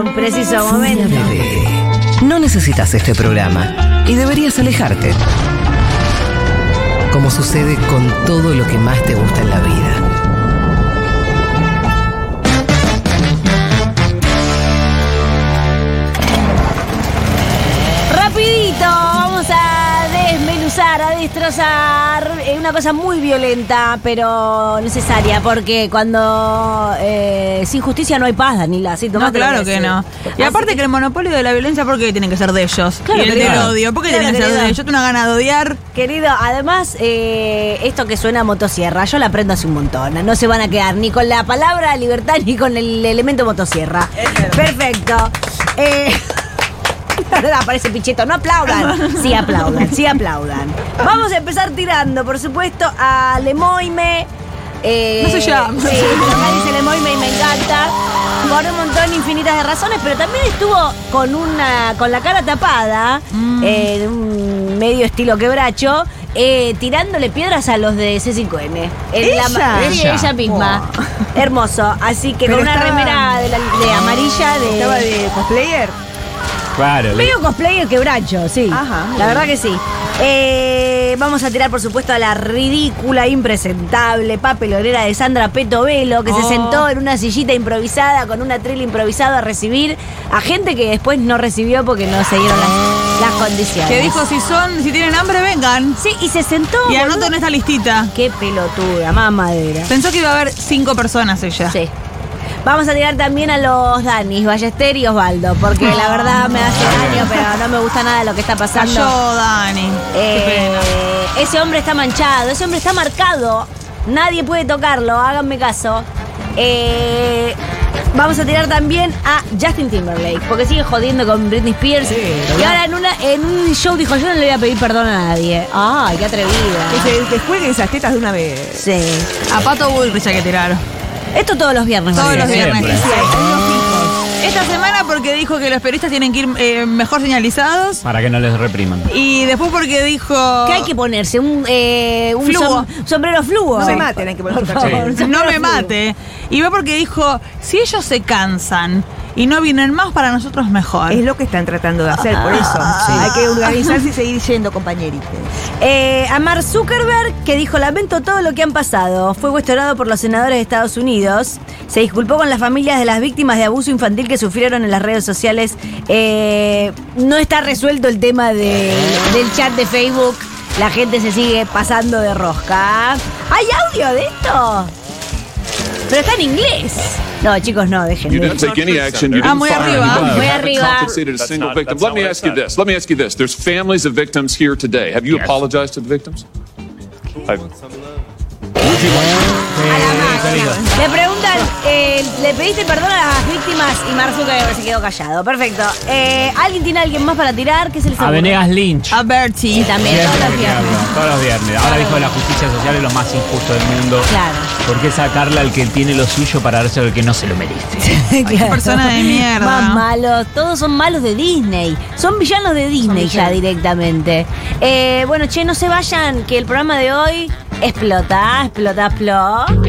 un preciso momento. No necesitas este programa y deberías alejarte. Como sucede con todo lo que más te gusta en la vida. Rapidito, vamos a desmenuzar, a destrozar eh, una cosa muy violenta, pero necesaria, porque cuando eh, sin justicia no hay paz, Danila. Sí, No, claro que decís. no. Y Así aparte que el monopolio de la violencia, ¿por qué tiene que ser de ellos? Claro, y el del odio, ¿por qué Claro, tiene que ser de ellos? Yo tengo una gana de odiar. Querido, además, eh, esto que suena a motosierra, yo la aprendo hace un montón. No se van a quedar ni con la palabra libertad ni con el elemento motosierra. Perfecto. Eh, aparece Pichetto, no aplaudan. Sí aplaudan, sí aplaudan. Vamos a empezar tirando, por supuesto, a Lemoime. Eh, No se llama. Sí, dice y me encanta. Por un montón infinitas de razones, pero también estuvo con una con la cara tapada, Mm. eh, de un medio estilo quebracho, eh, tirándole piedras a los de C5N. En la ¿Ella? ella misma. Hermoso. Así que Pero con una estaba- remera de, la- de amarilla de. ¿Estaba de cosplayer? Claro, Medio cosplayer quebracho, sí. Ajá, la bien. verdad que sí. Eh, vamos a tirar, por supuesto, a la ridícula, impresentable papelonera de Sandra Petovelo, que se Oh. sentó en una sillita improvisada con un atril improvisado a recibir a gente que después no recibió porque no se dieron las, las condiciones. Que dijo, si son, si tienen hambre, vengan. Sí, y se sentó. Y anoto en esta listita. Qué pelotuda, mamadera. Pensó que iba a haber cinco personas ella. Sí. Vamos a tirar también a los Danis, Ballester y Osvaldo, porque la verdad me hace daño, pero no me gusta nada lo que está pasando. Cayó Dani. Ese hombre está manchado, ese hombre está marcado. Nadie puede tocarlo, háganme caso. Eh, vamos a tirar también a Justin Timberlake, porque sigue jodiendo con Britney Spears. y ahora en, una, en un show dijo, yo no le voy a pedir perdón a nadie. Ay, qué atrevida. Que se descuelguen esas tetas de una vez. Sí. A Pato Bullrich hay que tirar. Esto todos los viernes. Todos los viernes. Esta semana porque dijo que los periodistas tienen que ir eh, mejor señalizados. para que no les repriman. Y después porque dijo... ¿Qué hay que ponerse? Un, eh, un Fluo. som- sombrero fluo. No se maten, hay que poner Por su favor, cachete. un No me mate. Y va porque dijo, si ellos se cansan y no vienen más, para nosotros mejor. Es lo que están tratando de hacer, por eso. Hay que organizarse y seguir yendo, compañeritos. Eh, a Mark Zuckerberg, que dijo, lamento todo lo que han pasado. Fue cuestionado por los senadores de Estados Unidos. Se disculpó con las familias de las víctimas de abuso infantil que sufrieron en las redes sociales. Eh, no está resuelto el tema de- del chat de Facebook. La gente se sigue pasando de rosca. ¿Hay audio de esto? Pero está en inglés. No, chicos, no, You didn't take any action. You Ah, didn't muy fire arriba. anybody. Muy You haven't arriba. compensated a single not- victim. Let me ask you this. Let me ask you this. There's families of victims here today. Have you Yes. apologized to the victims? A la. Le preguntan, eh, ¿le pediste perdón a las víctimas? Y Zuckerberg se quedó callado. Perfecto. Eh, ¿Alguien tiene a alguien más para tirar? ¿Qué se les A ocurre? Venegas Lynch. A Bertie. Sí, también, todos los viernes. Todos los viernes. Ahora dijo que la justicia social es lo más injusto del mundo. Claro. ¿Por qué sacarle al que tiene lo suyo para darse al que no se lo merece? qué persona de mierda. Más malos. Todos son malos de Disney. Son villanos de Disney ya directamente. Eh, bueno, che, no se vayan, que el programa de hoy explota, explota, explota.